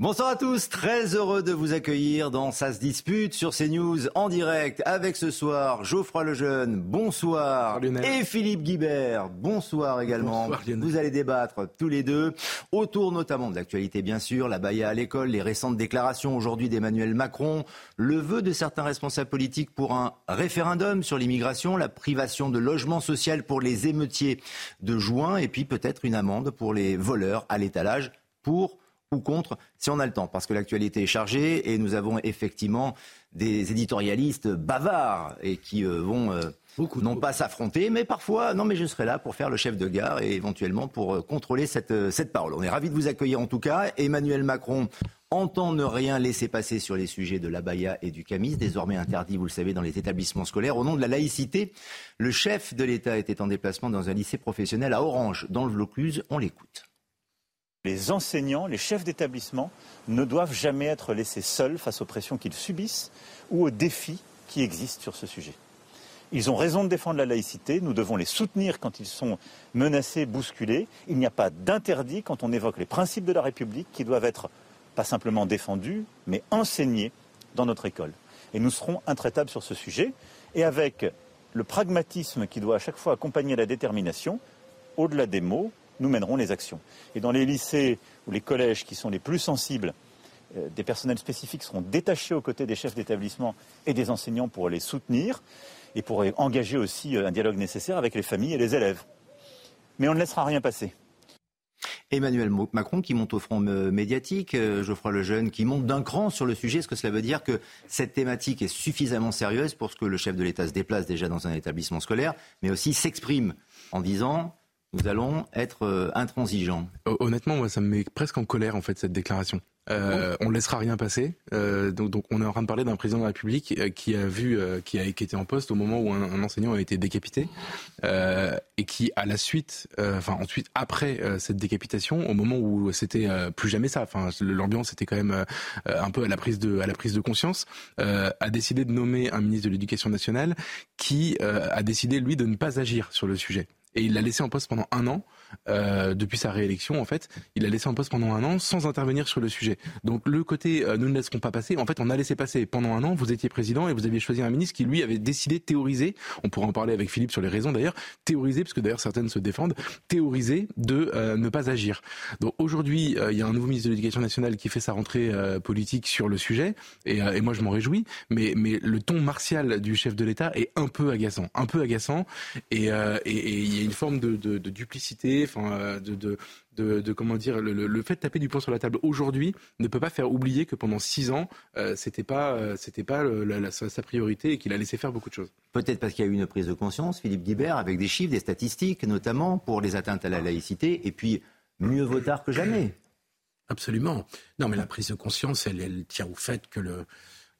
Bonsoir à tous, très heureux de vous accueillir dans Ça se dispute sur CNews en direct avec ce soir Geoffroy Lejeune, bonsoir, et Philippe Guibert, bonsoir également. vous allez débattre tous les deux autour notamment de l'actualité bien sûr, la baïa à l'école, les récentes déclarations aujourd'hui d'Emmanuel Macron, le vœu de certains responsables politiques pour un référendum sur l'immigration, la privation de logement social pour les émeutiers de juin et puis peut-être une amende pour les voleurs à l'étalage pour ou contre, si on a le temps, parce que l'actualité est chargée et nous avons effectivement des éditorialistes bavards et qui euh, vont euh, Beaucoup, non pas s'affronter, mais parfois, non mais je serai là pour faire le chef de gare et éventuellement pour euh, contrôler cette, cette parole. On est ravis de vous accueillir en tout cas. Emmanuel Macron entend ne rien laisser passer sur les sujets de l'abaya et du camis, désormais interdit, vous le savez, dans les établissements scolaires. Au nom de la laïcité, le chef de l'État était en déplacement dans un lycée professionnel à Orange, dans le Vaucluse. On l'écoute. Les enseignants, les chefs d'établissement ne doivent jamais être laissés seuls face aux pressions qu'ils subissent ou aux défis qui existent sur ce sujet. Ils ont raison de défendre la laïcité, nous devons les soutenir quand ils sont menacés, bousculés. Il n'y a pas d'interdit quand on évoque les principes de la République qui doivent être pas simplement défendus, mais enseignés dans notre école. Et nous serons intraitables sur ce sujet, et avec le pragmatisme qui doit à chaque fois accompagner la détermination, au-delà des mots, nous mènerons les actions. Et dans les lycées ou les collèges qui sont les plus sensibles, euh, des personnels spécifiques seront détachés aux côtés des chefs d'établissement et des enseignants pour les soutenir et pour engager aussi euh, un dialogue nécessaire avec les familles et les élèves. Mais on ne laissera rien passer. Emmanuel Macron qui monte au front euh, médiatique, Geoffroy Lejeune qui monte d'un cran sur le sujet. Est-ce que cela veut dire que cette thématique est suffisamment sérieuse pour que le chef de l'État se déplace déjà dans un établissement scolaire, mais aussi s'exprime en disant nous allons être euh, intransigeants. Honnêtement, moi, ça me met presque en colère, en fait, cette déclaration. Euh, on ne laissera rien passer. Euh, donc, on est en train de parler d'un président de la République qui a vu, qui a été en poste au moment où un, enseignant a été décapité, et qui, à la suite, enfin ensuite après cette décapitation, au moment où c'était plus jamais ça, enfin l'ambiance était quand même un peu à la prise de conscience, a décidé de nommer un ministre de l'Éducation nationale qui a décidé lui de ne pas agir sur le sujet et il l'a laissé en poste pendant un an. Euh, depuis sa réélection, en fait, il l'a laissé en poste pendant un an sans intervenir sur le sujet. Donc le côté euh, nous ne laisserons pas passer, en fait, on a laissé passer pendant un an. Vous étiez président et vous aviez choisi un ministre qui lui avait décidé de théoriser. On pourra en parler avec Philippe sur les raisons d'ailleurs. Théoriser, parce que d'ailleurs certaines se défendent. Théoriser de euh, ne pas agir. Donc aujourd'hui, il y a un nouveau ministre de l'Éducation nationale qui fait sa rentrée politique sur le sujet, et, et moi je m'en réjouis. Mais mais le ton martial du chef de l'État est un peu agaçant, un peu agaçant, et il y a une forme de, duplicité, enfin, euh, de, de, comment dire, le, fait de taper du poing sur la table aujourd'hui ne peut pas faire oublier que pendant six ans, euh, c'était pas, euh, c'était pas sa, priorité et qu'il a laissé faire beaucoup de choses. Peut-être parce qu'il y a eu une prise de conscience, Philippe Guibert, avec des chiffres, des statistiques, notamment pour les atteintes à la laïcité, et puis mieux vaut tard que jamais. Absolument. Non, mais la prise de conscience, elle, elle tient au fait que le,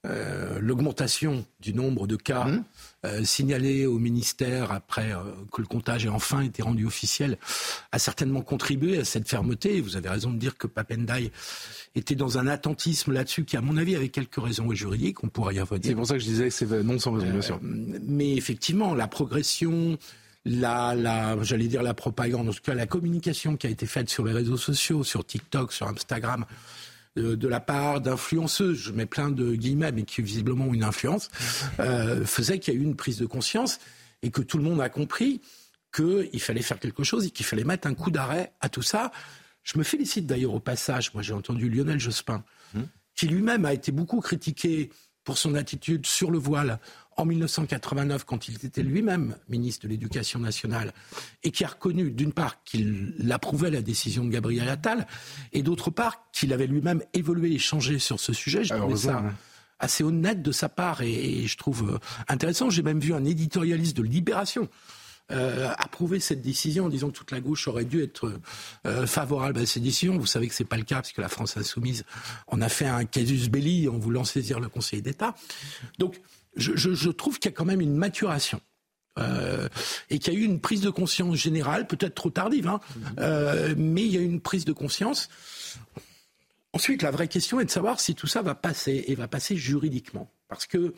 euh, l'augmentation du nombre de cas mmh. euh, signalés au ministère après euh, que le comptage ait enfin été rendu officiel a certainement contribué à cette fermeté. Vous avez raison de dire que Papendai était dans un attentisme là-dessus qui, à mon avis, avait quelques raisons juridiques. On pourrait y revenir. C'est pour ça que je disais que c'est non sans raison, bien sûr. mais effectivement, la progression, la, la j'allais dire la propagande, en tout cas la communication qui a été faite sur les réseaux sociaux, sur TikTok, sur Instagram, de, la part d'influenceuses, je mets plein de guillemets, mais qui visiblement ont une influence, euh, faisait qu'il y a eu une prise de conscience et que tout le monde a compris qu'il fallait faire quelque chose et qu'il fallait mettre un coup d'arrêt à tout ça. Je me félicite d'ailleurs au passage, moi j'ai entendu Lionel Jospin, hum. qui lui-même a été beaucoup critiqué pour son attitude sur le voile en 1989, quand il était lui-même ministre de l'Éducation nationale, et qui a reconnu, d'une part, qu'il approuvait la décision de Gabriel Attal, et d'autre part, qu'il avait lui-même évolué et changé sur ce sujet. Je trouvais ça assez honnête de sa part, et, je trouve euh, intéressant. J'ai même vu un éditorialiste de Libération euh, approuvé cette décision en disant que toute la gauche aurait dû être euh, favorable à cette décision. Vous savez que c'est pas le cas parce que la France insoumise en a fait un casus belli en voulant saisir le Conseil d'État. Donc, je, je, je trouve qu'il y a quand même une maturation. Euh, et qu'il y a eu une prise de conscience générale, peut-être trop tardive, hein, euh, mais il y a eu une prise de conscience. Ensuite, la vraie question est de savoir si tout ça va passer et va passer juridiquement. Parce que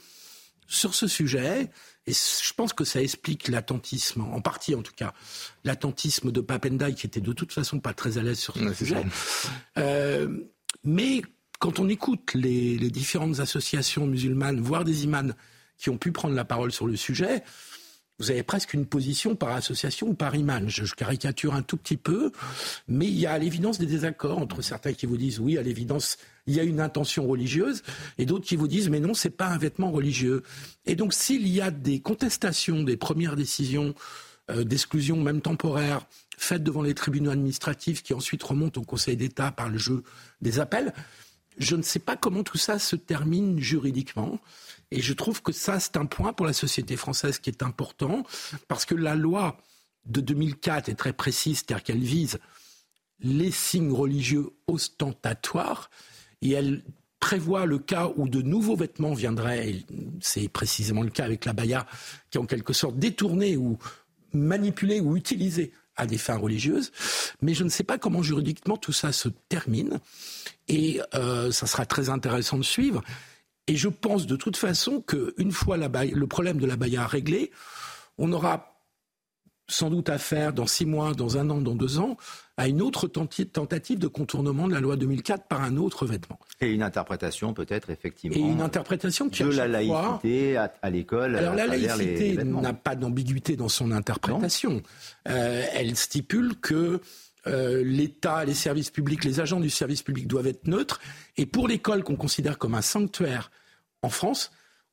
sur ce sujet, et je pense que ça explique l'attentisme, en partie en tout cas, l'attentisme de Papendai qui était de toute façon pas très à l'aise sur ce Ouais, sujet. Euh, mais quand on écoute les, les différentes associations musulmanes, voire des imams qui ont pu prendre la parole sur le sujet, vous avez presque une position par association ou par imam. Je, je caricature un tout petit peu, mais il y a à l'évidence des désaccords entre certains qui vous disent oui, à l'évidence, il y a une intention religieuse, et d'autres qui vous disent mais non, c'est pas un vêtement religieux. Et donc s'il y a des contestations des premières décisions euh, d'exclusion, même temporaire, faites devant les tribunaux administratifs qui ensuite remontent au Conseil d'État par le jeu des appels, je ne sais pas comment tout ça se termine juridiquement. Et je trouve que ça, c'est un point pour la société française qui est important, parce que la loi de 2004 est très précise, c'est-à-dire qu'elle vise les signes religieux ostentatoires, et elle prévoit le cas où de nouveaux vêtements viendraient, et c'est précisément le cas avec la baya, qui est en quelque sorte détournée ou manipulée ou utilisée à des fins religieuses. Mais je ne sais pas comment juridiquement tout ça se termine, et euh, ça sera très intéressant de suivre. Et je pense de toute façon qu'une fois le problème de la baya réglé, on aura sans doute affaire dans six mois, dans un an, dans deux ans, à une autre tentative de contournement de la loi 2004 par un autre vêtement. Et une interprétation peut-être effectivement Et une interprétation qui, de la fois- laïcité à, à l'école. alors à la laïcité n'a pas d'ambiguïté dans son interprétation. Euh, elle stipule que euh, l'État, les services publics, les agents du service public doivent être neutres. Et pour l'école qu'on considère comme un sanctuaire en France,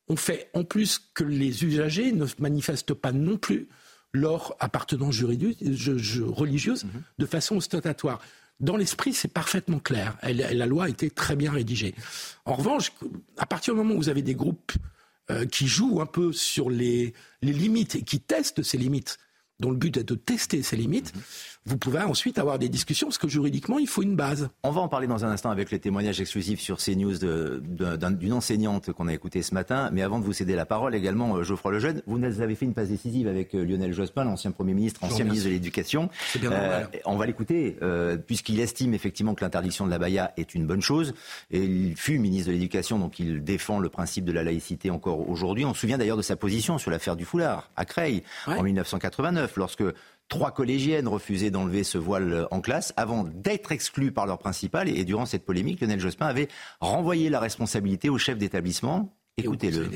on fait en plus que les usagers ne manifestent pas non plus leur appartenance religieuse de façon ostentatoire. Dans l'esprit, c'est parfaitement clair. La loi a été très bien rédigée. En revanche, à partir du moment où vous avez des groupes euh, qui jouent un peu sur les, les limites et qui testent ces limites, dont le but est de tester ces limites, vous pouvez ensuite avoir des discussions parce que juridiquement, il faut une base. On va en parler dans un instant avec les témoignages exclusifs sur CNews d'une enseignante qu'on a écoutée ce matin. Mais avant de vous céder la parole, également, euh, Geoffroy Lejeune, vous nous avez fait une passe décisive avec euh, Lionel Jospin, l'ancien Premier ministre, ancien ministre de l'Éducation. Normal. on va l'écouter, euh, puisqu'il estime effectivement que l'interdiction de la baya est une bonne chose. Et il fut ministre de l'Éducation, donc il défend le principe de la laïcité encore aujourd'hui. On se souvient d'ailleurs de sa position sur l'affaire du foulard à Creil Ouais. en 1989, lorsque trois collégiennes refusaient d'enlever ce voile en classe avant d'être exclues par leur principal. Et, et durant cette polémique, Lionel Jospin avait renvoyé la responsabilité au chef d'établissement. Écoutez-le.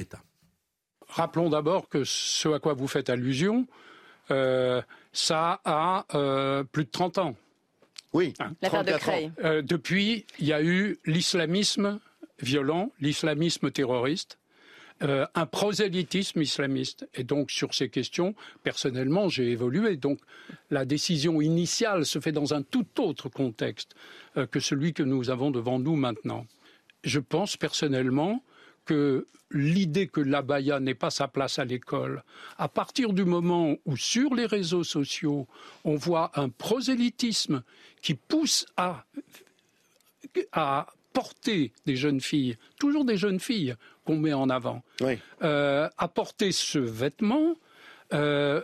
Rappelons d'abord que ce à quoi vous faites allusion, euh, ça a euh, plus de 30 ans. Oui. Hein, L'affaire de 34 ans. Creil. Euh, depuis, il y a eu l'islamisme violent, l'islamisme terroriste, euh, un prosélytisme islamiste. Et donc, sur ces questions, personnellement, j'ai évolué. Donc, la décision initiale se fait dans un tout autre contexte euh, que celui que nous avons devant nous maintenant. Je pense personnellement que l'idée que l'abaya n'ait pas sa place à l'école, à partir du moment où sur les réseaux sociaux, on voit un prosélytisme qui pousse à à porter des jeunes filles, toujours des jeunes filles qu'on met en avant, Oui. euh, à porter ce vêtement, euh,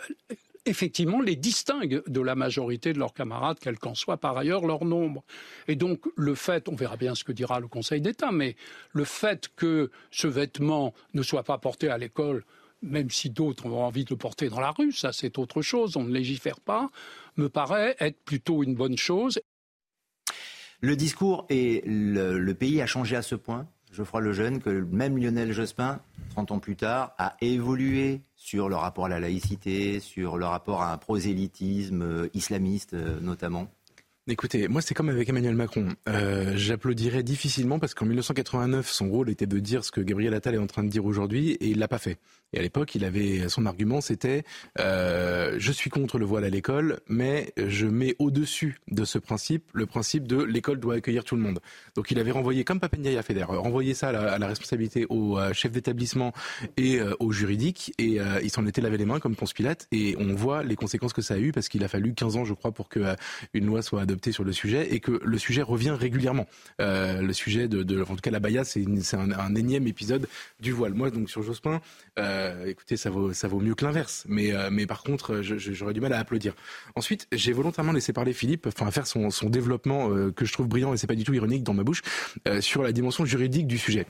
effectivement, les distingue de la majorité de leurs camarades, quel qu'en soit par ailleurs leur nombre. Et donc, le fait, on verra bien ce que dira le Conseil d'État, mais le fait que ce vêtement ne soit pas porté à l'école, même si d'autres ont envie de le porter dans la rue, ça c'est autre chose, on ne légifère pas, me paraît être plutôt une bonne chose. Le discours et le, pays a changé à ce point, Geoffroy Lejeune, que même Lionel Jospin, 30 ans plus tard, a évolué sur le rapport à la laïcité, sur le rapport à un prosélytisme euh, islamiste euh, notamment. Écoutez, moi c'est comme avec Emmanuel Macron. Euh, J'applaudirais difficilement parce qu'en 1989, son rôle était de dire ce que Gabriel Attal est en train de dire aujourd'hui et il l'a pas fait. Et à l'époque, il avait son argument, c'était euh, je suis contre le voile à l'école, mais je mets au-dessus de ce principe le principe de l'école doit accueillir tout le monde. Donc il avait renvoyé, comme Papendiaï a fait renvoyé ça à la, responsabilité au euh, chef d'établissement et euh, au juridique et il s'en était lavé les mains comme Ponce Pilate et on voit les conséquences que ça a eu parce qu'il a fallu 15 ans, je crois, pour que une loi soit adoptée sur le sujet et que le sujet revient régulièrement. le sujet de, de, en tout cas la Baïa, c'est un, énième épisode du voile. Moi donc sur Jospin. Euh, écoutez, ça vaut, mieux que l'inverse. Mais, euh, par contre, j'aurais du mal à applaudir. Ensuite, j'ai volontairement laissé parler Philippe, enfin faire son, développement euh, que je trouve brillant et c'est pas du tout ironique dans ma bouche sur la dimension juridique du sujet.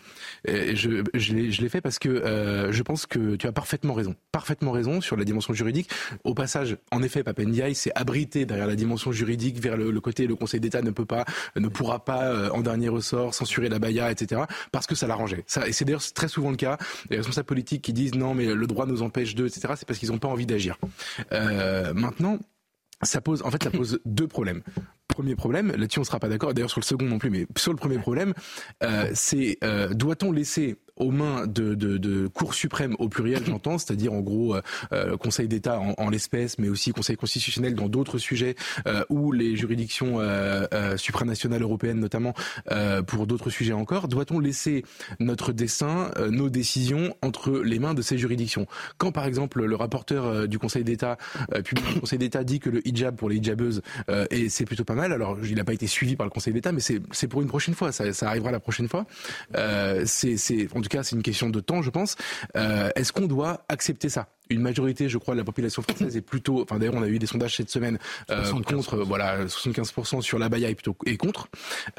je je l'ai fait parce que je pense que tu as parfaitement raison, parfaitement raison sur la dimension juridique. Au passage, en effet, Papendiaï s'est abrité derrière la dimension juridique vers le, le côté le Conseil d'État ne peut pas, ne pourra pas en dernier ressort censurer la Baïa, etc. Parce que ça l'arrangeait. Ça, et c'est d'ailleurs très souvent le cas. Les responsables politiques qui disent non mais le droit nous empêche de, etc. C'est parce qu'ils n'ont pas envie d'agir. Euh, maintenant, ça pose, en fait, ça pose deux problèmes. Premier problème, là-dessus on sera pas d'accord, d'ailleurs sur le second non plus, mais sur le premier problème, euh, c'est euh, doit-on laisser aux mains de, de, de Cour suprême au pluriel, j'entends, c'est-à-dire en gros euh, euh Conseil d'État en, en l'espèce, mais aussi Conseil constitutionnel dans d'autres sujets, euh, ou les juridictions euh, euh supranationales européennes notamment pour d'autres sujets encore. Doit-on laisser notre dessin, nos décisions entre les mains de ces juridictions? Quand par exemple le rapporteur du Conseil d'État, puis le Conseil d'État dit que le hijab pour les hijabeuses, et c'est plutôt pas mal, alors il n'a pas été suivi par le Conseil d'État, mais c'est pour une prochaine fois, ça, ça arrivera la prochaine fois. c'est tout cas c'est une question de temps, je pense. Euh, est-ce qu'on doit accepter ça? Une majorité, je crois, de la population française est plutôt, enfin d'ailleurs on a eu des sondages cette semaine euh, contre, voilà, 75% sur la Baïa et plutôt et contre.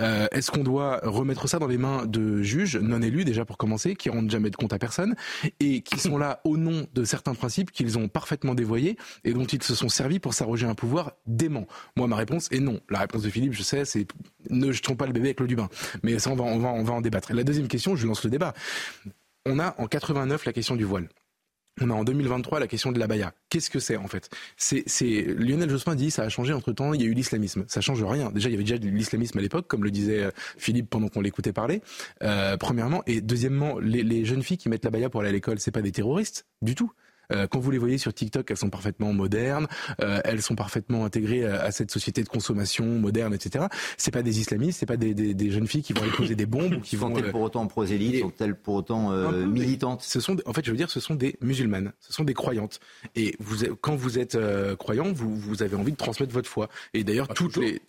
Euh, Est-ce qu'on doit remettre ça dans les mains de juges non élus déjà pour commencer, qui rendent jamais de compte à personne et qui sont là au nom de certains principes qu'ils ont parfaitement dévoyés et dont ils se sont servis pour s'arroger un pouvoir dément? Moi ma réponse est non. La réponse de Philippe, je sais, c'est ne jetons pas le bébé avec l'eau du bain. Mais ça on va on va on va en débattre. Et la deuxième question, je lance le débat. On a en 89 la question du voile. On a en 2023 la question de la baya. Qu'est-ce que c'est en fait? C'est Lionel Jospin dit ça a changé entre temps. Il y a eu l'islamisme. Ça change rien. Déjà il y avait déjà l'islamisme à l'époque, comme le disait euh, Philippe pendant qu'on l'écoutait parler. Euh, premièrement et deuxièmement, les, les, jeunes filles qui mettent la baya pour aller à l'école, c'est pas des terroristes du tout. Euh, quand vous les voyez sur TikTok, elles sont parfaitement modernes, euh, elles sont parfaitement intégrées à, cette société de consommation moderne, etc. C'est pas des islamistes, c'est pas des, des, des, jeunes filles qui vont aller poser des bombes ou qui vont. Sont-elles euh, pour autant prosélytes Sont-elles pour autant euh, militantes? Ce sont, en fait, je veux dire, ce sont des musulmanes, ce sont des croyantes. Et vous, quand vous êtes croyant, vous, vous avez envie de transmettre votre foi. Et d'ailleurs, toutes les,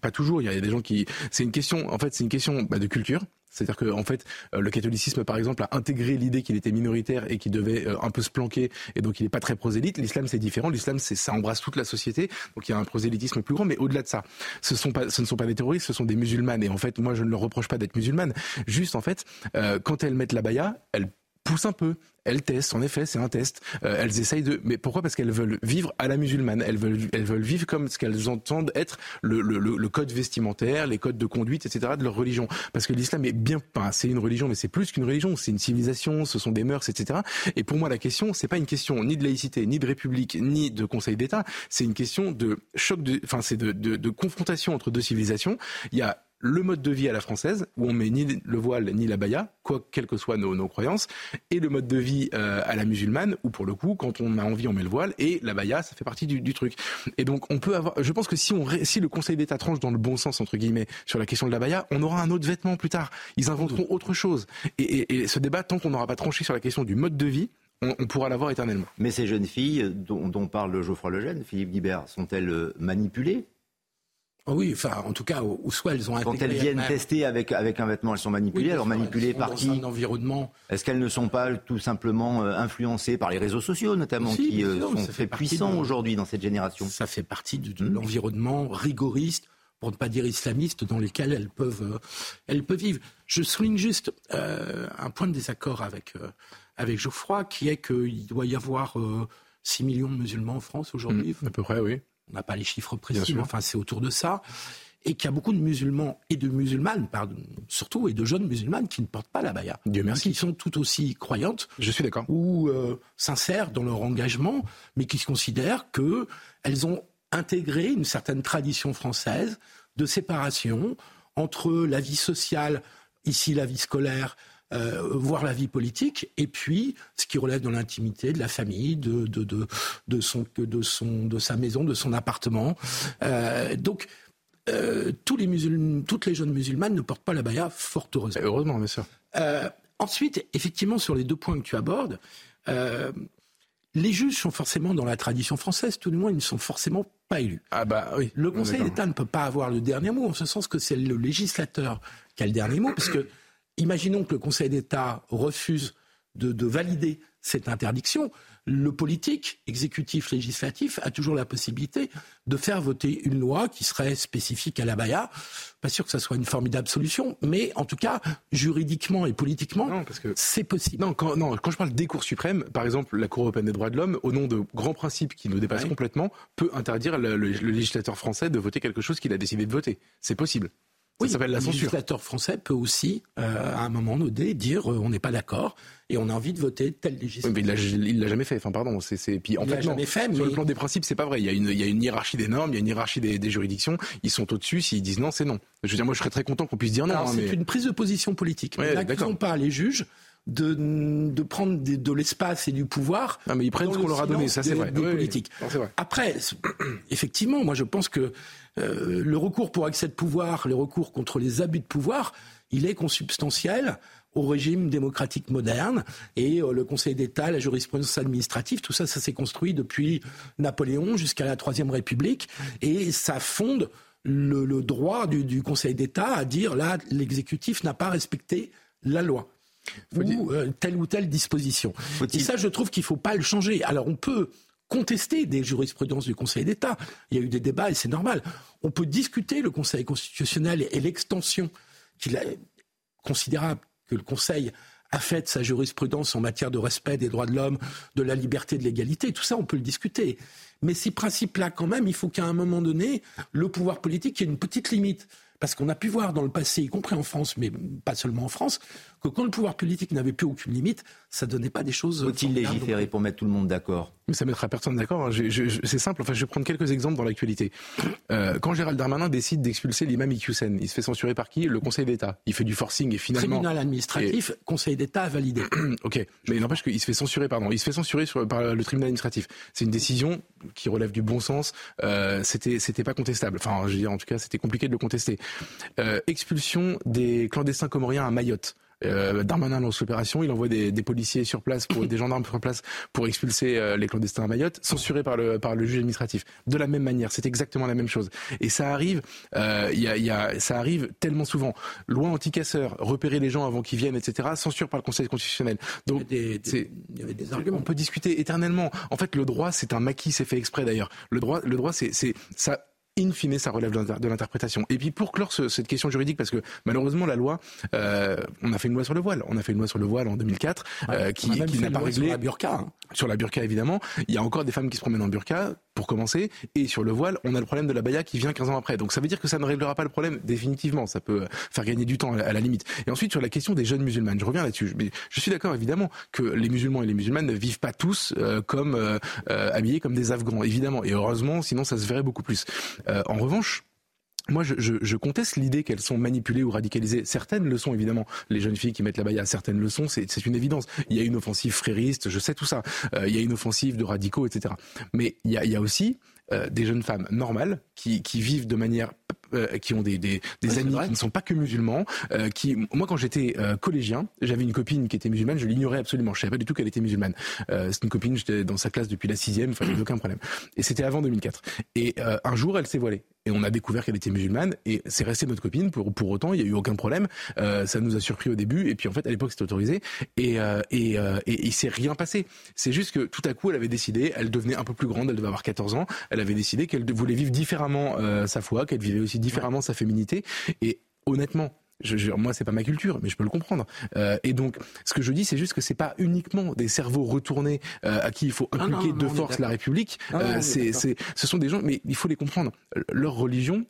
pas toujours. Il y a des gens qui, c'est une question, en fait, c'est une question bah, de culture. C'est-à-dire que en fait, euh, le catholicisme, par exemple, a intégré l'idée qu'il était minoritaire et qu'il devait euh, un peu se planquer, et donc il n'est pas très prosélyte. L'islam, c'est différent. L'islam, c'est ça embrasse toute la société, donc il y a un prosélytisme plus grand. Mais au-delà de ça, ce sont pas, ce ne sont pas des terroristes, ce sont des musulmanes. Et en fait, moi, je ne leur reproche pas d'être musulmane. Juste, en fait, euh, quand elles mettent la baya, elles poussent un peu. Elles testent, en effet, c'est un test. Euh, elles essayent de. Mais pourquoi? Parce qu'elles veulent vivre à la musulmane. Elles veulent, elles veulent vivre comme ce qu'elles entendent être le, le, le, code vestimentaire, les codes de conduite, etc. de leur religion. Parce que l'islam est bien. Enfin, c'est une religion, mais c'est plus qu'une religion. C'est une civilisation. Ce sont des mœurs, etc. Et pour moi, la question, c'est pas une question ni de laïcité, ni de république, ni de Conseil d'État. C'est une question de choc. De, enfin, c'est de, de, de confrontation entre deux civilisations. Il y a le mode de vie à la française, où on met ni le voile ni la baya, quoi quelles que soient nos, croyances, et le mode de vie euh, à la musulmane, où pour le coup, quand on a envie, on met le voile, et la baya, ça fait partie du, truc. Et donc, on peut avoir, je pense que si, on, si le Conseil d'État tranche dans le bon sens, entre guillemets, sur la question de la baya, on aura un autre vêtement plus tard. Ils inventeront autre chose. Et, ce débat, tant qu'on n'aura pas tranché sur la question du mode de vie, on, pourra l'avoir éternellement. Mais ces jeunes filles dont, dont parle Geoffroy Lejeune, Philippe Guibert, sont-elles euh, manipulées? Oui, enfin, en tout cas, ou soit elles ont Quand elles viennent tester avec, avec un vêtement, elles sont manipulées. alors manipulées par qui un environnement. Est-ce qu'elles ne sont pas tout simplement euh, influencées par les réseaux sociaux, notamment, qui euh, sont très puissants aujourd'hui dans cette génération Ça fait partie de, de l'environnement rigoriste, pour ne pas dire islamiste, dans lequel elles peuvent, euh, elles peuvent vivre. Je souligne juste euh, un point de désaccord avec, euh, avec Geoffroy, qui est qu'il doit y avoir 6 millions de musulmans en France aujourd'hui. Mmh, à peu près, oui on n'a pas les chiffres précis, mais enfin c'est autour de ça, et qu'il y a beaucoup de musulmans et de musulmanes, pardon, surtout, et de jeunes musulmanes qui ne portent pas la baya. Dieu merci. Qui sont tout aussi croyantes. Je suis d'accord. Ou euh, sincères dans leur engagement, mais qui se considèrent qu'elles ont intégrer une certaine tradition française de séparation entre la vie sociale, ici la vie scolaire, euh, voire la vie politique, et puis ce qui relève de l'intimité, de la famille, de, de, de, de, son, de, son, de sa maison, de son appartement. Euh, donc, euh, tous les musulmans, toutes les jeunes musulmanes ne portent pas la baya, fort heureusement. Heureusement, bien sûr. Ensuite, effectivement, sur les deux points que tu abordes, les juges sont forcément dans la tradition française, tout le moins ils ne sont forcément pas élus. Ah bah oui. Le Conseil d'État ne peut pas avoir le dernier mot, en ce sens que c'est le législateur qui a le dernier mot, parce que imaginons que le Conseil d'État refuse de, de valider cette interdiction le politique, exécutif, législatif, a toujours la possibilité de faire voter une loi qui serait spécifique à la Baïa. Pas sûr que ça soit une formidable solution, mais en tout cas, juridiquement et politiquement, c'est possible. Non quand, non, quand je parle des cours suprêmes, par exemple, la Cour européenne des droits de l'homme, au nom de grands principes qui nous dépassent complètement, peut interdire le, le législateur français de voter quelque chose qu'il a décidé de voter. C'est possible. Ça s'appelle la censure. Le législateur français peut aussi, euh, à un moment donné, dire euh, on n'est pas d'accord et on a envie de voter tel législateur. Oui, mais il l'a jamais fait. Enfin, pardon. C'est, c'est... Puis, en il fait, l'a jamais fait. Sur mais... le plan des principes, c'est pas vrai. Il y a une, il y a une hiérarchie des normes, il y a une hiérarchie des, des juridictions. Ils sont au-dessus. S'ils disent non, c'est non. Je veux dire, moi, je serais très content qu'on puisse dire non. Alors, hein, c'est mais... une prise de position politique. Ouais, N'accusons pas les juges de, de prendre de, de l'espace et du pouvoir. Non, mais ils prennent ce qu'on leur a donné, ça c'est vrai. Des oui, politiques. Oui. Non, c'est vrai. Après, effectivement, moi je pense que euh, le recours pour accès de pouvoir, le recours contre les abus de pouvoir, il est consubstantiel au régime démocratique moderne et euh, le Conseil d'État, la jurisprudence administrative, tout ça, ça s'est construit depuis Napoléon jusqu'à la Troisième République et ça fonde le, le droit du, du Conseil d'État à dire là l'exécutif n'a pas respecté la loi ou euh, telle ou telle disposition. Et ça, je trouve qu'il ne faut pas le changer. Alors on peut contester des jurisprudences du Conseil d'État. Il y a eu des débats et c'est normal. On peut discuter le Conseil constitutionnel et l'extension qu'il considérable que le Conseil a fait de sa jurisprudence en matière de respect des droits de l'homme, de la liberté, de l'égalité. Tout ça, on peut le discuter. Mais ces principes-là, quand même, il faut qu'à un moment donné, le pouvoir politique ait une petite limite. Parce qu'on a pu voir dans le passé, y compris en France, mais pas seulement en France, que quand le pouvoir politique n'avait plus aucune limite, ça donnait pas des choses. Faut-il légiférer pour mettre tout le monde d'accord? Mais ça mettra personne d'accord. C'est simple. Enfin, je vais prendre quelques exemples dans l'actualité. Euh, quand Gérald Darmanin décide d'expulser l'imam Iqiyoussen, il se fait censurer par qui? Le Conseil d'État. Il fait du forcing et finalement. Tribunal administratif, et... Conseil d'État a validé. ok, mais il n'empêche qu'il se fait censurer. Pardon, il se fait censurer sur, par le tribunal administratif. C'est une décision qui relève du bon sens. Euh, c'était, c'était pas contestable. Enfin, je veux dire, en tout cas, c'était compliqué de le contester. Euh, expulsion des clandestins comoriens à Mayotte. Euh, Darmanin lance l'opération, il envoie des, des, policiers sur place, pour, des gendarmes sur place pour expulser euh, les clandestins à Mayotte, censuré par le, par le juge administratif. De la même manière, c'est exactement la même chose. Et ça arrive, euh, y a, y a, ça arrive tellement souvent. Loi anti-casseurs, repérer les gens avant qu'ils viennent, etc. Censure par le Conseil constitutionnel. Donc, il y, des, il y avait des arguments. On peut discuter éternellement. En fait, le droit, c'est un maquis, c'est fait exprès d'ailleurs. Le droit, le droit, c'est ça in fine, ça relève de l'interprétation. Et puis pour clore ce, cette question juridique, parce que malheureusement la loi, euh, on a fait une loi sur le voile, on a fait une loi sur le voile en 2004 ouais, euh, qui, qui n'a pas réglé sur la burqa. Hein. Sur la burqa évidemment, il y a encore des femmes qui se promènent en burqa pour commencer, et sur le voile, on a le problème de la baya qui vient 15 ans après. Donc ça veut dire que ça ne réglera pas le problème définitivement, ça peut faire gagner du temps à la limite. Et ensuite sur la question des jeunes musulmanes, je reviens là-dessus. Mais je suis d'accord évidemment que les musulmans et les musulmanes ne vivent pas tous euh, comme euh, habillés comme des Afghans, évidemment. Et heureusement, sinon ça se verrait beaucoup plus. En revanche moi, je, je, je conteste l'idée qu'elles sont manipulées ou radicalisées. Certaines le sont, évidemment. Les jeunes filles qui mettent la baya, certaines le sont, c'est une évidence. Il y a une offensive frériste, je sais tout ça. Euh, il y a une offensive de radicaux, etc. Mais il y a, il y a aussi euh, des jeunes femmes normales qui, qui vivent de manière euh, qui ont des, des, des Ouais, c'est amis qui ne sont pas que musulmans euh, qui moi quand j'étais euh, collégien j'avais une copine qui était musulmane je l'ignorais absolument. Je savais pas du tout qu'elle était musulmane. C'est une copine j'étais dans sa classe depuis la sixième enfin il n'y avait aucun problème. Et c'était avant 2004 et un jour elle s'est voilée. Et on a découvert qu'elle était musulmane et c'est resté notre copine. Pour pour autant il y a eu aucun problème. Euh, ça nous a surpris au début et puis en fait à l'époque c'était autorisé. Et euh, et, euh, et il s'est rien passé. C'est juste que tout à coup elle avait décidé elle devenait un peu plus grande elle devait avoir 14 ans. Elle avait décidé qu'elle voulait vivre différemment sa foi qu'elle vivait aussi différemment sa féminité et honnêtement je, je, moi, c'est pas ma culture, mais je peux le comprendre. Euh, et donc, ce que je dis, c'est juste que c'est pas uniquement des cerveaux retournés euh, à qui il faut non, inculquer non, de force la. République. Euh, est c'est, ce sont des gens, mais il faut les comprendre. Leur religion,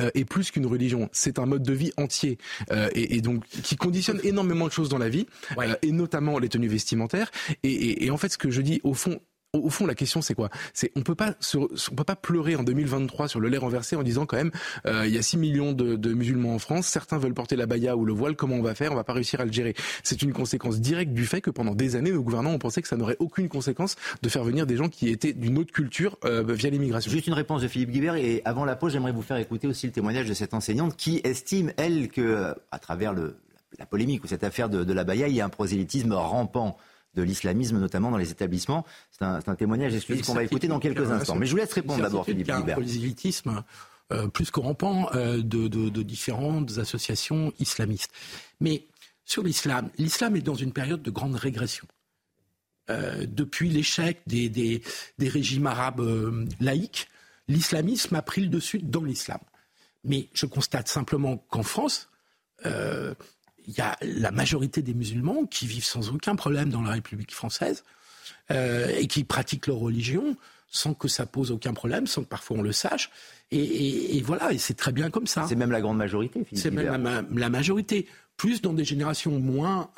euh, est plus qu'une religion, c'est un mode de vie entier euh, et, et donc qui conditionne énormément de choses dans la vie, Ouais. euh, et notamment les tenues vestimentaires. Et, et- et en fait, ce que je dis au fond, au, fond, la question, c'est quoi? On peut pas on peut pas pleurer en 2023 sur le lait renversé en disant quand même, euh, il y a 6 millions de, musulmans en France, certains veulent porter la baya ou le voile, comment on va faire? On va pas réussir à le gérer. C'est une conséquence directe du fait que pendant des années, nos gouvernants ont pensé que ça n'aurait aucune conséquence de faire venir des gens qui étaient d'une autre culture euh, via l'immigration. Juste une réponse de Philippe Guibert et avant la pause, j'aimerais vous faire écouter aussi le témoignage de cette enseignante qui estime elle que, à travers la polémique ou cette affaire de, de la baya, il y a un prosélytisme rampant de l'islamisme, notamment dans les établissements. C'est un, témoignage exclusif qu'on va écouter dans quelques instants. Mais je vous laisse répondre d'abord, Philippe Un prosélytisme euh, plus que rampant euh, de, différentes associations islamistes. Mais sur l'islam, l'islam est dans une période de grande régression. Euh, depuis l'échec des, des, régimes arabes laïques, l'islamisme a pris le dessus dans l'islam. Mais je constate simplement qu'en France, il y a la majorité des musulmans qui vivent sans aucun problème dans la République française euh, et qui pratiquent leur religion sans que ça pose aucun problème, sans que parfois on le sache. Et, voilà, et c'est très bien comme ça. C'est même la grande majorité, C'est même la, majorité. Plus dans des générations moins,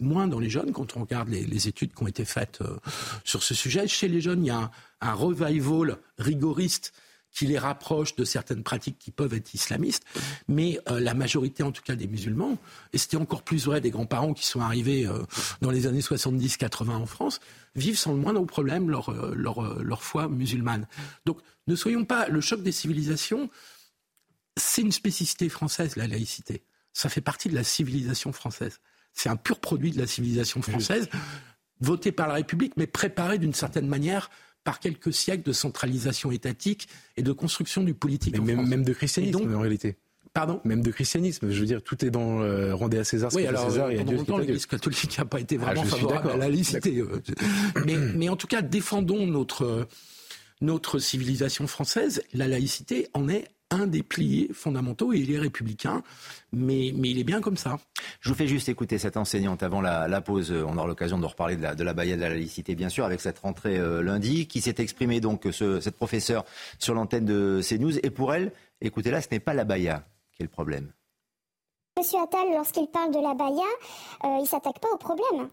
moins dans les jeunes, quand on regarde les, études qui ont été faites euh, sur ce sujet. Chez les jeunes, il y a un, un revival rigoriste qui les rapproche de certaines pratiques qui peuvent être islamistes, mais euh, la majorité en tout cas des musulmans, et c'était encore plus vrai des grands-parents qui sont arrivés euh, dans les années 70-80 en France, vivent sans le moindre problème leur, euh, leur, leur foi musulmane. Donc ne soyons pas, le choc des civilisations, c'est une spécificité française, la laïcité. Ça fait partie de la civilisation française. C'est un pur produit de la civilisation française, voté par la République, mais préparé d'une certaine manière par quelques siècles de centralisation étatique et de construction du politique. Mais même, de christianisme en réalité. Pardon Même de christianisme. Je veux dire, tout est dans euh, rendez à César ce oui, alors, César et à Dieu L'Église catholique n'a pas été ah, vraiment favorable à la laïcité. Euh, mais, mais en tout cas, défendons notre notre civilisation française. La laïcité en est un des piliers fondamentaux et il est républicain, mais, mais il est bien comme ça. Je vous fais juste écouter cette enseignante avant la, pause. On aura l'occasion de reparler de la, de la de la laïcité, bien sûr, avec cette rentrée euh, lundi, qui s'est exprimée donc, ce, cette professeure, sur l'antenne de CNews. Et pour elle, écoutez-là, ce n'est pas la baya qui est le problème. Monsieur Attal, lorsqu'il parle de la baya, euh, il ne s'attaque pas au problème.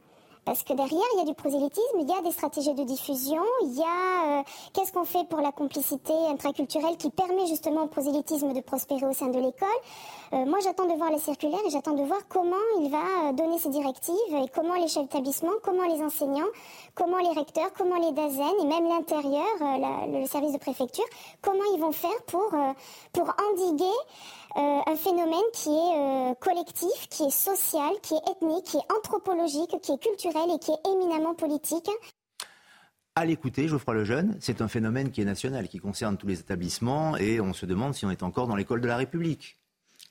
Parce que derrière, il y a du prosélytisme, il y a des stratégies de diffusion, il y a euh, qu'est-ce qu'on fait pour la complicité intraculturelle qui permet justement au prosélytisme de prospérer au sein de l'école. Euh, moi, j'attends de voir les circulaires et j'attends de voir comment il va euh, donner ses directives et comment les chefs d'établissement, comment les enseignants, comment les recteurs, comment les DAZEN et même l'intérieur, le service de préfecture, comment ils vont faire pour, pour endiguer euh, un phénomène qui est euh, collectif, qui est social, qui est ethnique, qui est anthropologique, qui est culturel et qui est éminemment politique. À l'écouter, Geoffroy Lejeune, c'est un phénomène qui est national, qui concerne tous les établissements et on se demande si on est encore dans l'école de la République.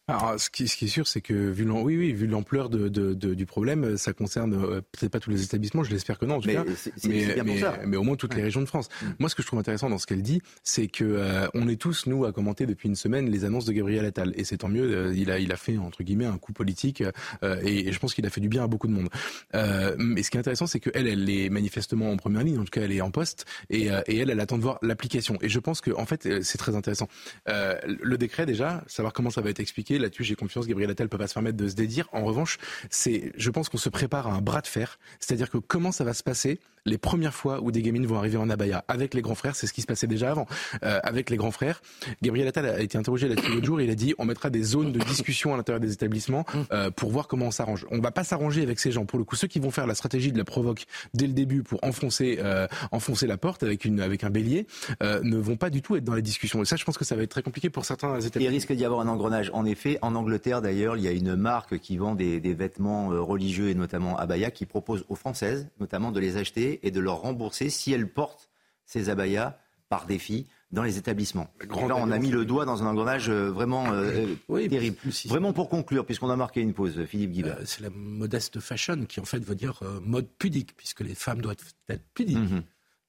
Alors, ce qui, ce qui est sûr, c'est que vu oui, oui, vu l'ampleur de, de, du problème, ça concerne euh, peut-être pas tous les établissements, je l'espère que non, en tout mais cas, mais, mais, mais, au moins toutes les régions de France. Mm. Moi, ce que je trouve intéressant dans ce qu'elle dit, c'est que euh, on est tous nous à commenter depuis une semaine les annonces de Gabriel Attal, et c'est tant mieux. Euh, il a, il a fait entre guillemets un coup politique, et, je pense qu'il a fait du bien à beaucoup de monde. mais ce qui est intéressant, c'est qu'elle, elle est manifestement en première ligne, en tout cas, elle est en poste, et, et elle, elle attend de voir l'application. Et je pense que, en fait, c'est très intéressant. le décret déjà, savoir comment ça va être expliqué, là-dessus, j'ai confiance. Gabriel Attal peut pas se permettre de se dédire. En revanche, c'est, je pense qu'on se prépare à un bras de fer. C'est-à-dire que comment ça va se passer les premières fois où des gamines vont arriver en abaya avec les grands frères, c'est ce qui se passait déjà avant. Euh, avec les grands frères, Gabriel Attal a été interrogé là-dessus l'autre jour. Il a dit on mettra des zones de discussion à l'intérieur des établissements euh, pour voir comment on s'arrange. On va pas s'arranger avec ces gens. Pour le coup, ceux qui vont faire la stratégie de la provoque dès le début pour enfoncer euh, enfoncer la porte avec une avec un bélier ne vont pas du tout être dans la discussion. Et ça, je pense que ça va être très compliqué pour certains établissements. Il risque d'y avoir un engrenage. En effet, en Angleterre d'ailleurs, il y a une marque qui vend des, des vêtements religieux et notamment abaya qui propose aux Françaises, notamment de les acheter et de leur rembourser si elle porte ces abayas par défi dans les établissements. Là, on a mis le doigt dans un engrenage euh, vraiment euh, euh, terrible. Vraiment pour conclure, puisqu'on a marqué une pause, Philippe Guibert. c'est la modeste fashion qui en fait veut dire mode pudique, puisque les femmes doivent être pudiques. Mhm.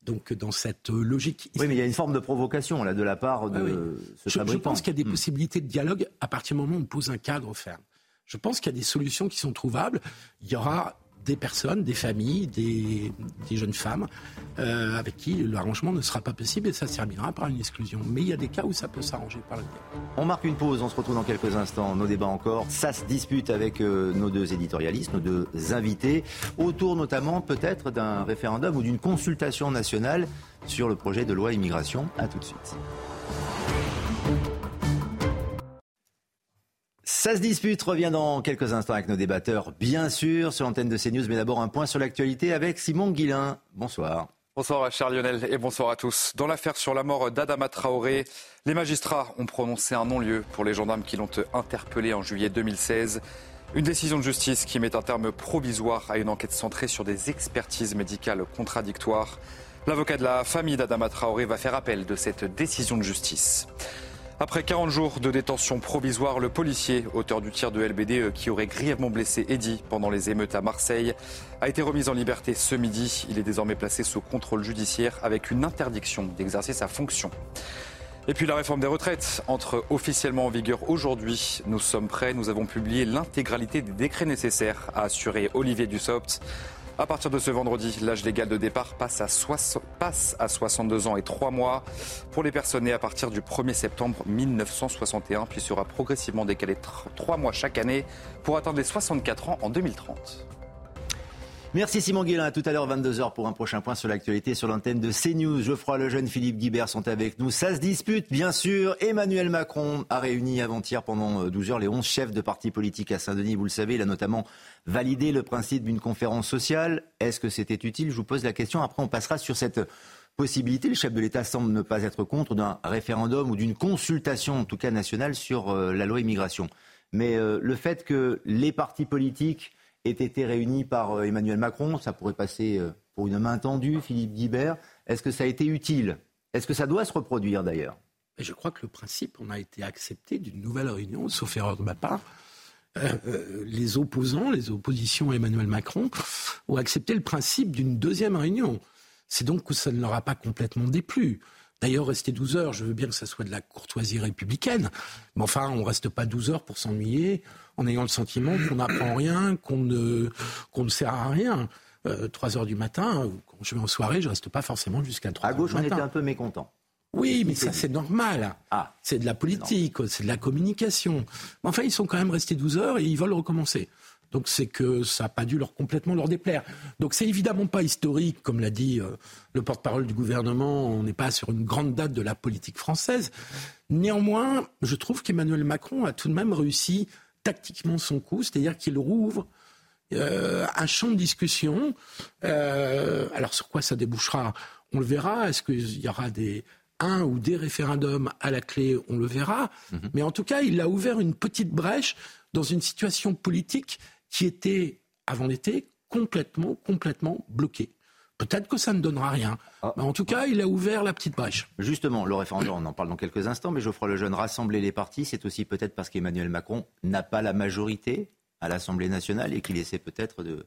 Donc dans cette logique. Oui, mais il y a une forme de provocation là de la part de ce je, je pense qu'il y a des mhm. possibilités de dialogue à partir du moment où on pose un cadre ferme. Je pense qu'il y a des solutions qui sont trouvables. Il y aura des personnes, des familles, des, jeunes femmes euh, avec qui l'arrangement ne sera pas possible et ça terminera par une exclusion. Mais il y a des cas où ça peut s'arranger par le On marque une pause, on se retrouve dans quelques instants. Nos débats encore, ça se dispute avec euh, nos deux éditorialistes, nos deux invités, autour notamment peut-être d'un référendum ou d'une consultation nationale sur le projet de loi immigration. A tout de suite. Ça se dispute, revient dans quelques instants avec nos débatteurs, bien sûr, sur l'antenne de CNews, mais d'abord un point sur l'actualité avec Simon Guillain. Bonsoir. Bonsoir Charles Lionel et bonsoir à tous. Dans l'affaire sur la mort d'Adama Traoré, les magistrats ont prononcé un non-lieu pour les gendarmes qui l'ont interpellé en juillet 2016. Une décision de justice qui met un terme provisoire à une enquête centrée sur des expertises médicales contradictoires. L'avocat de la famille d'Adama Traoré va faire appel de cette décision de justice. Après 40 jours de détention provisoire, le policier, auteur du tir de LBD euh, qui aurait grièvement blessé Eddy pendant les émeutes à Marseille, a été remis en liberté ce midi. Il est désormais placé sous contrôle judiciaire avec une interdiction d'exercer sa fonction. Et puis la réforme des retraites entre officiellement en vigueur aujourd'hui. Nous sommes prêts, nous avons publié l'intégralité des décrets nécessaires, a assuré Olivier Dussopt. À partir de ce vendredi, l'âge légal de départ passe à, passe à 62 ans et 3 mois pour les personnes nées à partir du 1er septembre 1961, puis sera progressivement décalé 3 mois chaque année pour atteindre les 64 ans en 2030. Merci Simon Guélin. À tout à l'heure, 22h, pour un prochain point sur l'actualité sur l'antenne de CNews. Geoffroy Lejeune, Philippe Guibert sont avec nous. Ça se dispute, bien sûr. Emmanuel Macron a réuni avant-hier pendant 12 heures les 11 chefs de partis politiques à Saint-Denis. Vous le savez, il a notamment validé le principe d'une conférence sociale. Est-ce que c'était utile? Je vous pose la question. Après, on passera sur cette possibilité. Le chef de l'État semble ne pas être contre d'un référendum ou d'une consultation, en tout cas nationale, sur euh, la loi immigration. Mais euh, le fait que les partis politiques ait été réuni par euh, Emmanuel Macron. Ça pourrait passer euh, pour une main tendue, Philippe Guibert. Est-ce que ça a été utile? Est-ce que ça doit se reproduire d'ailleurs? Je crois que le principe, on a été accepté d'une nouvelle réunion, sauf erreur de ma part. Euh, les opposants, les oppositions à Emmanuel Macron, ont accepté le principe d'une deuxième réunion. C'est donc que ça ne leur a pas complètement déplu. D'ailleurs, rester 12 heures, je veux bien que ça soit de la courtoisie républicaine, mais enfin, on ne reste pas 12 heures pour s'ennuyer en ayant le sentiment qu'on n'apprend rien, qu'on ne, qu'on ne sert à rien. Euh, 3 heures du matin, quand je vais en soirée, je reste pas forcément jusqu'à 3 heures. À gauche, on était un peu mécontent. Oui, mais ça c'est normal. Ah. C'est de la politique, c'est de la communication. Mais enfin, ils sont quand même restés 12 heures et ils veulent recommencer. Donc c'est que ça n'a pas dû leur complètement leur déplaire. Donc c'est évidemment pas historique, comme l'a dit euh, le porte-parole du gouvernement. On n'est pas sur une grande date de la politique française. Néanmoins, je trouve qu'Emmanuel Macron a tout de même réussi tactiquement son coup, c'est-à-dire qu'il rouvre euh, un champ de discussion. Euh, alors sur quoi ça débouchera On le verra. Est-ce qu'il y aura des un ou des référendums à la clé On le verra. Mhm. Mais en tout cas, il a ouvert une petite brèche dans une situation politique qui était, avant l'été, complètement, complètement bloquée. Peut-être que ça ne donnera rien. Ah. Mais en tout cas, il a ouvert la petite brèche. Justement, le référendum, on en parle dans quelques instants, mais Geoffroy Lejeune, rassembler les partis, c'est aussi peut-être parce qu'Emmanuel Macron n'a pas la majorité à l'Assemblée nationale et qu'il essaie peut-être de,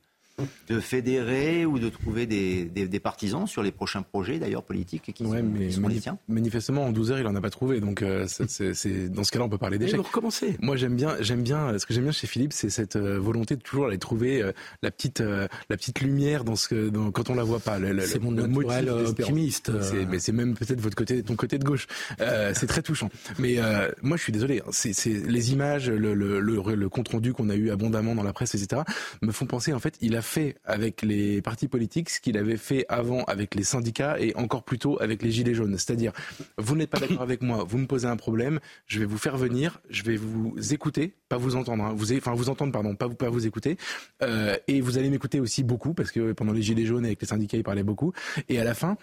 de fédérer ou de trouver des, des, partisans sur les prochains projets d'ailleurs politiques qui, ouais, sont, mais les siens Manifestement, en 12 heures, il n'en a pas trouvé. Donc, euh, c'est, dans ce cas-là, on peut parler d'échec. recommencer. Moi, j'aime bien, j'aime bien, ce que j'aime bien chez Philippe, c'est cette euh, volonté de toujours aller trouver euh, la petite, la petite lumière dans ce que, dans, quand on la voit pas. c'est mon naturel optimiste. C'est, mais c'est même peut-être votre côté, ton côté de gauche. c'est très touchant. Mais moi, je suis désolé. Hein. C'est, les images, le, le, le, le compte rendu qu'on a eu abondamment dans la presse, etc., me font penser. En fait, il a fait avec les partis politiques ce qu'il avait fait avant avec les syndicats et encore plus tôt avec les gilets jaunes. C'est-à-dire, vous n'êtes pas d'accord avec moi, vous me posez un problème, je vais vous faire venir, je vais vous écouter, pas vous entendre, hein, vous, enfin vous entendre, pardon, pas vous, pas vous écouter, euh, et vous allez m'écouter aussi beaucoup parce que pendant les gilets jaunes avec les syndicats, il parlait beaucoup, et à la fin,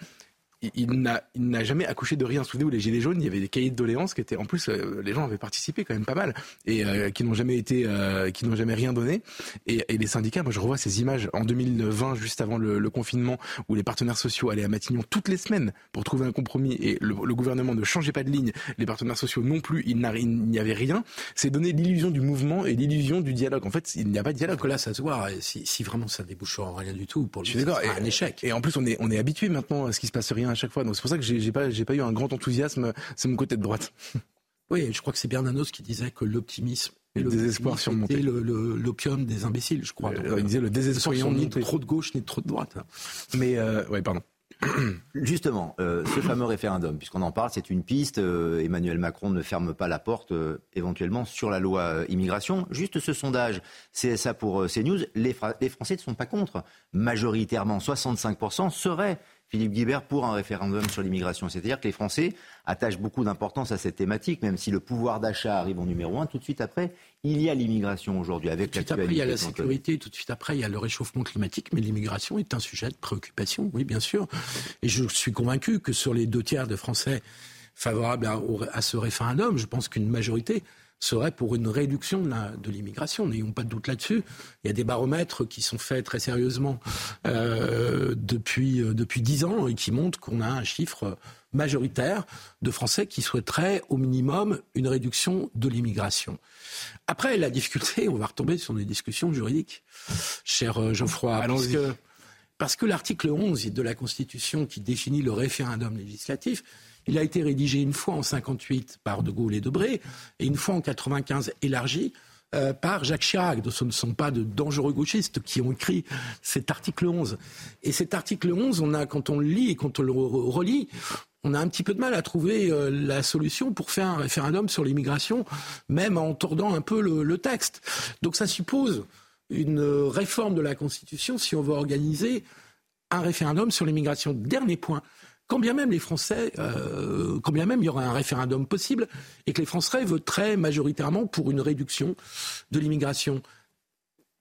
il n'a jamais accouché de rien. Souvenez-vous, les Gilets jaunes, il y avait des cahiers de doléances qui étaient, en plus, euh, les gens avaient participé quand même pas mal et euh, qui n'ont jamais été, euh, qui n'ont jamais rien donné. Et, et, les syndicats, moi je revois ces images en 2020, juste avant le, le, confinement, où les partenaires sociaux allaient à Matignon toutes les semaines pour trouver un compromis et le, le gouvernement ne changeait pas de ligne, les partenaires sociaux non plus, il n'y avait rien. C'est donner l'illusion du mouvement et l'illusion du dialogue. En fait, il n'y a pas de dialogue. Que là, ça se voit. Si, si vraiment ça débouche en rien du tout, pour le c'est un échec. Et en plus, on est, on est habitué maintenant à ce qui se passe rien à chaque fois. Donc c'est pour ça que j'ai pas, pas eu un grand enthousiasme. C'est mon côté de droite. Oui, je crois que c'est Bernanos qui disait que l'optimisme le désespoir surmonté. l'opium des imbéciles, je crois. il disait le désespoir surmonté. Ni trop de gauche ni trop de droite. Mais, ouais, pardon. Justement, euh, ce fameux référendum, puisqu'on en parle, c'est une piste. Euh, Emmanuel Macron ne ferme pas la porte euh, éventuellement sur la loi immigration. Juste ce sondage CSA pour CNews, les, les Français ne sont pas contre. Majoritairement, 65% seraient Philippe Guibert pour un référendum sur l'immigration. C'est-à-dire que les Français attachent beaucoup d'importance à cette thématique, même si le pouvoir d'achat arrive en numéro un. Tout de suite après, il y a l'immigration aujourd'hui avec Tout de suite après, il y a la sécurité. Tout de suite après, il y a le réchauffement climatique. Mais l'immigration est un sujet de préoccupation, oui, bien sûr. Et je suis convaincu que sur les deux tiers de Français favorables à ce référendum, je pense qu'une majorité serait pour une réduction de l'immigration. N'ayons pas de doute là-dessus. Il y a des baromètres qui sont faits très sérieusement euh, depuis euh, depuis dix ans et qui montrent qu'on a un chiffre majoritaire de Français qui souhaiteraient au minimum une réduction de l'immigration. Après, la difficulté, on va retomber sur des discussions juridiques, cher euh, Geoffroy, parce que, parce que l'article 11 de la Constitution qui définit le référendum législatif il a été rédigé une fois en 58 par De Gaulle et Debré et une fois en 95 élargi euh, par Jacques Chirac. Ce ne sont pas de dangereux gauchistes qui ont écrit cet article 11. Et cet article 11, on a, quand on le lit et quand on le relit, on a un petit peu de mal à trouver euh, la solution pour faire un référendum sur l'immigration, même en tordant un peu le, texte. Donc ça suppose une réforme de la Constitution si on veut organiser un référendum sur l'immigration. Dernier point, quand bien même les Français, euh, même il y aurait un référendum possible et que les Français voteraient majoritairement pour une réduction de l'immigration,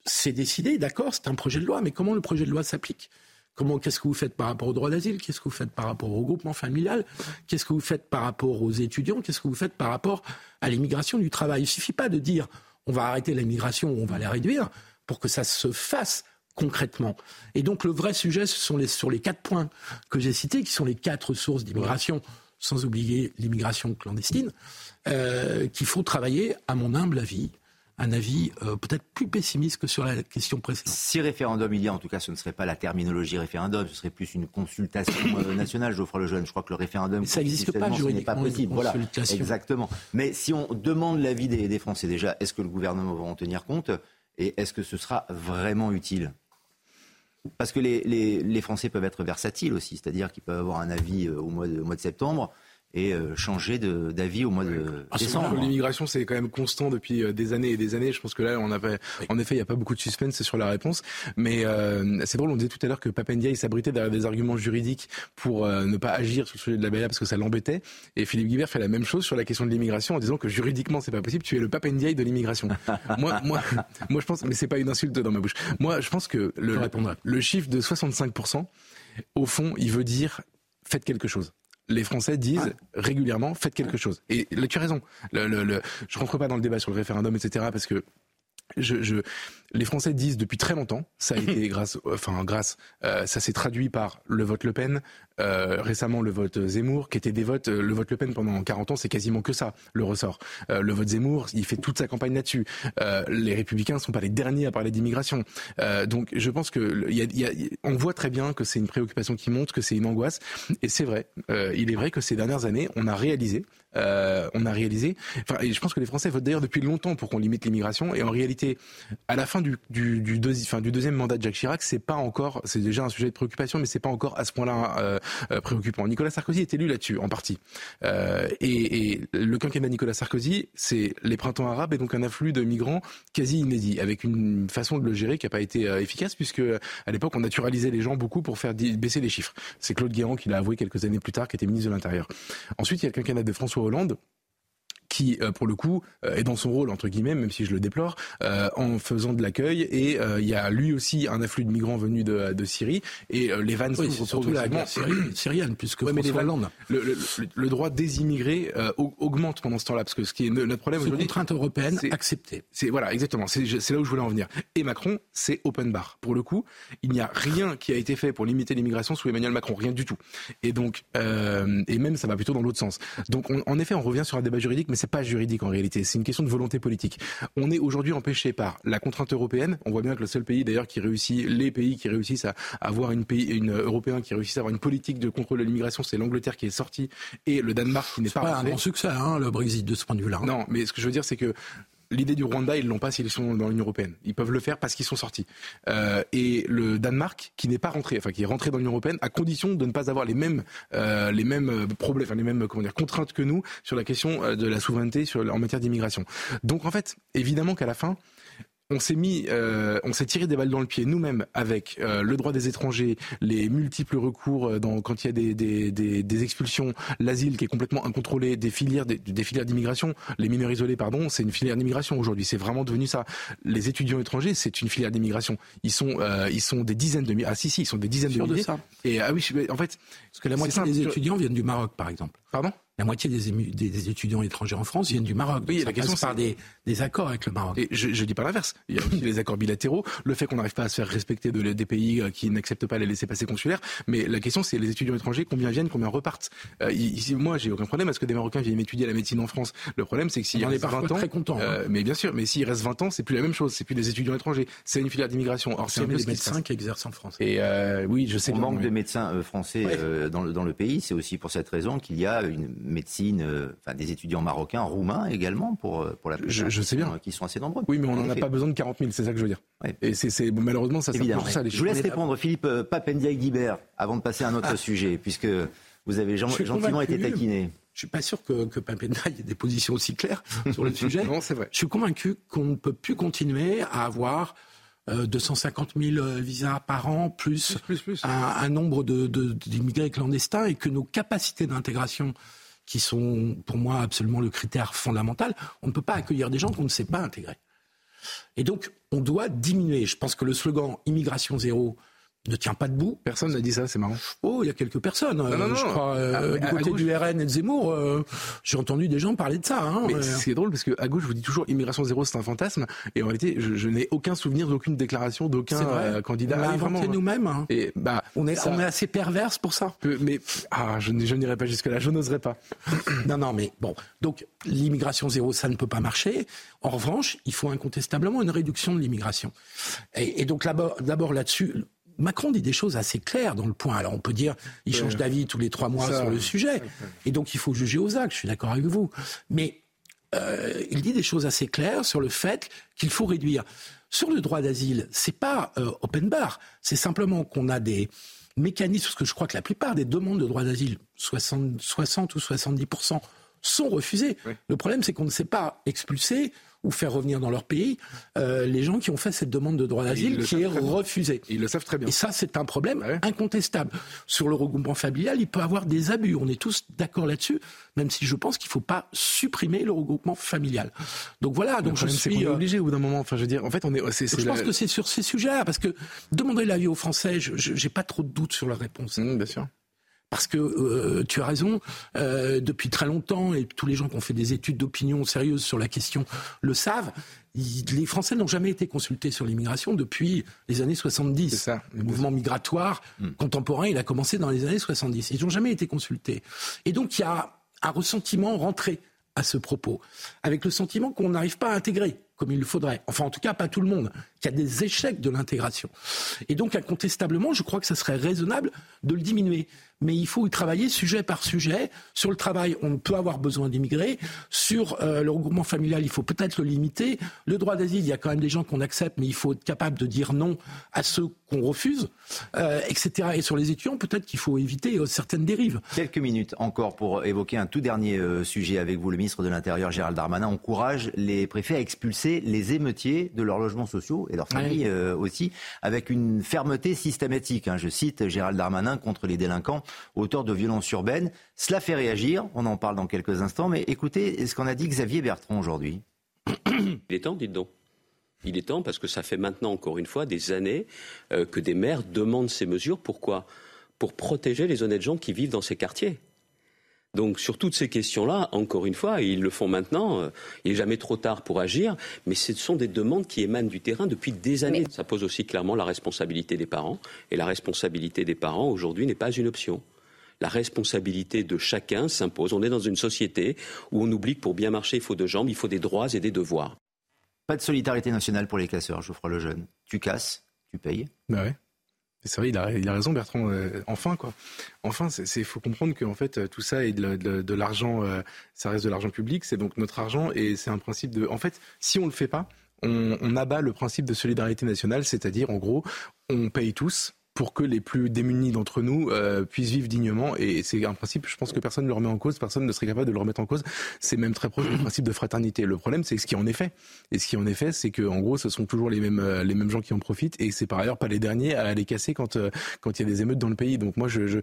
c'est décidé, d'accord, c'est un projet de loi, mais comment le projet de loi s'applique? Comment, qu'est-ce que vous faites par rapport au droit d'asile? Qu'est-ce que vous faites par rapport au regroupement familial? Qu'est-ce que vous faites par rapport aux étudiants? Qu'est-ce que vous faites par rapport à l'immigration du travail? Il ne suffit pas de dire on va arrêter l'immigration ou on va la réduire pour que ça se fasse concrètement. Et donc le vrai sujet, ce sont les, sur les quatre points que j'ai cités, qui sont les quatre sources d'immigration, sans oublier l'immigration clandestine, euh, qu'il faut travailler, à mon humble avis, un avis euh, peut-être plus pessimiste que sur la question précédente. Si référendum il y a, en tout cas, ce ne serait pas la terminologie référendum, ce serait plus une consultation euh, nationale, Geoffroy Lejeune. Je crois que le référendum, ça n'existe pas juridiquement. pas possible. Voilà, exactement. Mais si on demande l'avis des, des Français déjà, est-ce que le gouvernement va en tenir compte? Et est-ce que ce sera vraiment utile? Parce que les, Français peuvent être versatiles aussi, c'est-à-dire qu'ils peuvent avoir un avis euh, au mois de septembre et euh, changer d'avis au mois de ah, décembre. L'immigration, c'est quand même constant depuis euh, des années et des années. Je pense que là, on avait, en effet, il n'y a pas beaucoup de suspense sur la réponse. Mais euh, c'est drôle, on disait tout à l'heure que Papendia, s'abritait derrière des arguments juridiques pour ne pas agir sur le sujet de la BA parce que ça l'embêtait. Et Philippe Guibert fait la même chose sur la question de l'immigration en disant que juridiquement, c'est pas possible. Tu es le Papendia de l'immigration. moi, moi, moi, je pense, mais c'est pas une insulte dans ma bouche. Moi, je pense que le, le chiffre de 65%, au fond, il veut dire faites quelque chose les Français disent régulièrement faites quelque chose. Et là, tu as raison. Le, le, le, je rentre pas dans le débat sur le référendum, etc. Parce que je, je, les Français disent depuis très longtemps, ça a été grâce, enfin grâce, euh, ça s'est traduit par le vote Le Pen, euh, récemment le vote Zemmour, qui était des votes, le vote Le Pen pendant 40 ans, c'est quasiment que ça, le ressort. Euh, le vote Zemmour, il fait toute sa campagne là-dessus. les Républicains ne sont pas les derniers à parler d'immigration. donc je pense que y a, y a, on voit très bien que c'est une préoccupation qui monte, que c'est une angoisse, et c'est vrai. il est vrai que ces dernières années, on a réalisé, on a réalisé. Et je pense que les Français votent d'ailleurs depuis longtemps pour qu'on limite l'immigration, et en réalité, à la fin du, deuxième mandat de Jacques Chirac, c'est pas encore, c'est déjà un sujet de préoccupation, mais c'est pas encore à ce point-là euh, euh, préoccupant. Nicolas Sarkozy est élu là-dessus, en partie. Euh, et, le quinquennat de Nicolas Sarkozy, c'est les printemps arabes et donc un afflux de migrants quasi inédit, avec une façon de le gérer qui n'a pas été euh, efficace, puisque à l'époque on naturalisait les gens beaucoup pour faire baisser les chiffres. C'est Claude Guéant qui l'a avoué quelques années plus tard, qui était ministre de l'Intérieur. Ensuite, il y a le quinquennat de François Hollande qui, euh, pour le coup, euh, est dans son rôle, entre guillemets, même si je le déplore, euh, en faisant de l'accueil. Et il y a lui aussi un afflux de migrants venus de, de Syrie. Et les vannes oui, surtout la guerre syrienne, puisque ouais, mais les vannes, le, le, le, droit des immigrés augmente pendant ce temps-là. Parce que ce qui est notre problème aujourd'hui... contrainte européenne acceptée. C'est, voilà, exactement. C'est, là où je voulais en venir. Et Macron, c'est open bar. Pour le coup, il n'y a rien qui a été fait pour limiter l'immigration sous Emmanuel Macron. Rien du tout. Et donc, et même, ça va plutôt dans l'autre sens. Donc, en effet, on revient sur un débat juridique, mais c'est pas juridique en réalité, c'est une question de volonté politique. On est aujourd'hui empêché par la contrainte européenne. On voit bien que le seul pays d'ailleurs qui réussit, les pays qui réussissent à avoir une pays, une européen qui réussit à avoir une politique de contrôle de l'immigration, c'est l'Angleterre qui est sortie et le Danemark qui n'est pas, pas un grand succès, hein, le Brexit de ce point de vue-là. Non, mais ce que je veux dire, c'est que l'idée du Rwanda, ils l'ont pas s'ils sont dans l'Union européenne. Ils peuvent le faire parce qu'ils sont sortis. Euh, et le Danemark, qui n'est pas rentré, enfin qui est rentré dans l'Union européenne, à condition de ne pas avoir les mêmes euh, les mêmes euh, problèmes, enfin les mêmes comment dire contraintes que nous sur la question euh, de la souveraineté en matière d'immigration. Donc en fait, évidemment qu'à la fin, on s'est mis, euh, on s'est tiré des balles dans le pied nous-mêmes avec euh, le droit des étrangers, les multiples recours euh, dans, quand il y a des, des, des, des expulsions, l'asile qui est complètement incontrôlé, des filières, des, des filières d'immigration, les mineurs isolés, pardon, c'est une filière d'immigration aujourd'hui. C'est vraiment devenu ça. Les étudiants étrangers, c'est une filière d'immigration. Ils sont, euh, ils sont des dizaines de milliers. Ah si si, ils sont des dizaines de de milliers. ça. Et ah oui, en fait, Parce que la moitié des étudiants viennent du Maroc, par exemple. Pardon? La moitié des, ému- des- des étudiants étrangers en France viennent du Maroc. Oui, la question, par des, des accords avec le Maroc. Et je, je dis pas l'inverse. Il y a aussi les accords bilatéraux, le fait qu'on n'arrive pas à se faire respecter de, des pays euh, qui n'acceptent pas les laissés-passer consulaires. Mais la question, c'est les étudiants étrangers, combien viennent, combien repartent. Euh, ici, moi, j'ai aucun problème à ce que des Marocains viennent étudier la médecine en France. Le problème, c'est que s'il reste parfois 20 ans, très contents, hein. euh, mais bien sûr, mais s'il reste 20 ans, c'est plus la même chose. C'est plus des étudiants étrangers. C'est une filière d'immigration. Or, c'est un peu se médecins qui exercent en France. Et euh, oui, je sais On bien, manque mais- de médecins français Ouais. euh, dans, le, dans le pays. C'est aussi pour cette raison qu'il y a une médecine, euh, enfin des étudiants marocains, roumains également pour, euh, pour la plupart, Je- je qui sais sont, bien. euh, qui sont assez nombreux. Oui, mais on En n'en a pas besoin de 40 000, c'est ça que je veux dire. Ouais. Et c'est malheureusement, ça, Évidemment. pour ça, les Je vous laisse répondre, Philippe Papendiaï-Guibert, avant de passer à un autre sujet, puisque vous avez gen- gentiment été taquiné. Je suis pas sûr que, que Papendaï ait des positions aussi claires sur le sujet. Non, c'est vrai. Je suis convaincu qu'on ne peut plus continuer à avoir euh, 250 000 euh, visas par an, plus, Plus, plus. Un, un nombre de- de- d'immigrés clandestins, et que nos capacités d'intégration, qui sont pour moi absolument le critère fondamental, on ne peut pas accueillir des gens qu'on ne sait pas intégrer. Et donc, on doit diminuer. Je pense que le slogan immigration zéro ne tient pas debout. Personne n'a dit ça, c'est marrant. Oh, il y a quelques personnes. euh, non, non. je crois, euh, Ah, du côté gauche- du RN et de Zemmour, euh, j'ai entendu des gens parler de ça. Hein, Mais c'est drôle parce que à gauche, je vous dis toujours immigration zéro, c'est un fantasme. Et en réalité, je, je n'ai aucun souvenir d'aucune déclaration d'aucun candidat. On l'a inventé vraiment. nous-mêmes. hein. Et bah, On est, ça on est assez perverse pour ça. mais ah, je, je n'irai pas jusque là. Je n'oserais pas. Non, non, mais bon. Donc, l'immigration zéro, ça ne peut pas marcher. En revanche, il faut incontestablement une réduction de l'immigration. Et, et donc, d'abord là-dessus, Macron dit des choses assez claires dans le point. Alors, on peut dire, il change d'avis tous les trois mois Ça, sur le sujet. Et donc, il faut juger aux actes. Je suis d'accord avec vous. Mais euh, il dit des choses assez claires sur le fait qu'il faut réduire. Sur le droit d'asile, c'est pas euh, open bar. C'est simplement qu'on a des mécanismes, parce que je crois que la plupart des demandes de droit d'asile, 60, 60 ou 70% sont refusées. Le problème, c'est qu'on ne sait pas expulser ou faire revenir dans leur pays euh, les gens qui ont fait cette demande de droit d'asile le qui est refusée. Ils le savent très bien. Et ça, c'est un problème Ouais. incontestable. Sur le regroupement familial, il peut avoir des abus. On est tous d'accord là-dessus, même si je pense qu'il ne faut pas supprimer le regroupement familial. Donc voilà, donc je suis. est euh, obligé au bout d'un moment. Enfin, je veux dire, en fait, on est. C'est, c'est je la- pense que c'est sur ces sujets-là, parce que demander l'avis aux Français, je n'ai pas trop de doutes sur la réponse. Mmh, bien sûr. Parce que euh, tu as raison, euh, depuis très longtemps, et tous les gens qui ont fait des études d'opinion sérieuses sur la question le savent, les Français n'ont jamais été consultés sur l'immigration depuis les années 70. C'est ça. Le mouvement migratoire contemporain, il a commencé dans les années 70. Ils n'ont jamais été consultés. Et donc il y a un ressentiment rentré à ce propos, avec le sentiment qu'on n'arrive pas à intégrer comme il le faudrait. Enfin, en tout cas, pas tout le monde. Qu'il y a des échecs de l'intégration. Et donc, incontestablement, je crois que ça serait raisonnable de le diminuer. Mais il faut y travailler sujet par sujet. Sur le travail, on peut avoir besoin d'immigrer. Sur euh, le regroupement familial, il faut peut-être le limiter. Le droit d'asile, il y a quand même des gens qu'on accepte, mais il faut être capable de dire non à ceux qu'on refuse, euh, etc. Et sur les étudiants, peut-être qu'il faut éviter euh, certaines dérives. Quelques minutes encore pour évoquer un tout dernier sujet avec vous. Le ministre de l'Intérieur, Gérald Darmanin, encourage les préfets à expulser les émeutiers de leurs logements sociaux et leurs familles aussi, avec une fermeté systématique. hein. Je cite Gérald Darmanin contre les délinquants auteurs de violences urbaines. Cela fait réagir, on en parle dans quelques instants, mais écoutez ce qu'en a dit Xavier Bertrand aujourd'hui. Il est temps, dites donc. Il est temps parce que ça fait maintenant, encore une fois, des années euh, que des maires demandent ces mesures. Pourquoi? Pour protéger les honnêtes gens qui vivent dans ces quartiers. Donc sur toutes ces questions-là, encore une fois, et ils le font maintenant, euh, il n'est jamais trop tard pour agir, mais ce sont des demandes qui émanent du terrain depuis des années. Ça pose aussi clairement la responsabilité des parents, et la responsabilité des parents aujourd'hui n'est pas une option. La responsabilité de chacun s'impose. On est dans une société où on oublie que pour bien marcher, il faut deux jambes, il faut des droits et des devoirs. Pas de solidarité nationale pour les casseurs, Geoffroy Lejeune. Tu casses, tu payes. Bah ouais. C'est vrai, il a, raison, Bertrand. Euh, enfin, quoi. Enfin, il faut comprendre que en fait, tout ça est de, l'argent, euh, ça reste de l'argent public, c'est donc notre argent et c'est un principe de. En fait, si on le fait pas, on, on abat le principe de solidarité nationale, c'est-à-dire, en gros, on paye tous pour que les plus démunis d'entre nous euh, puissent vivre dignement. Et c'est un principe, je pense que personne ne le remet en cause, personne ne serait capable de le remettre en cause. C'est même très proche du principe de fraternité. Le problème, c'est ce qui en est fait. Et ce qui en est fait, c'est que en gros, ce sont toujours les mêmes euh, les mêmes gens qui en profitent. Et c'est par ailleurs pas les derniers à aller casser quand euh, quand il y a des émeutes dans le pays. Donc moi, je, je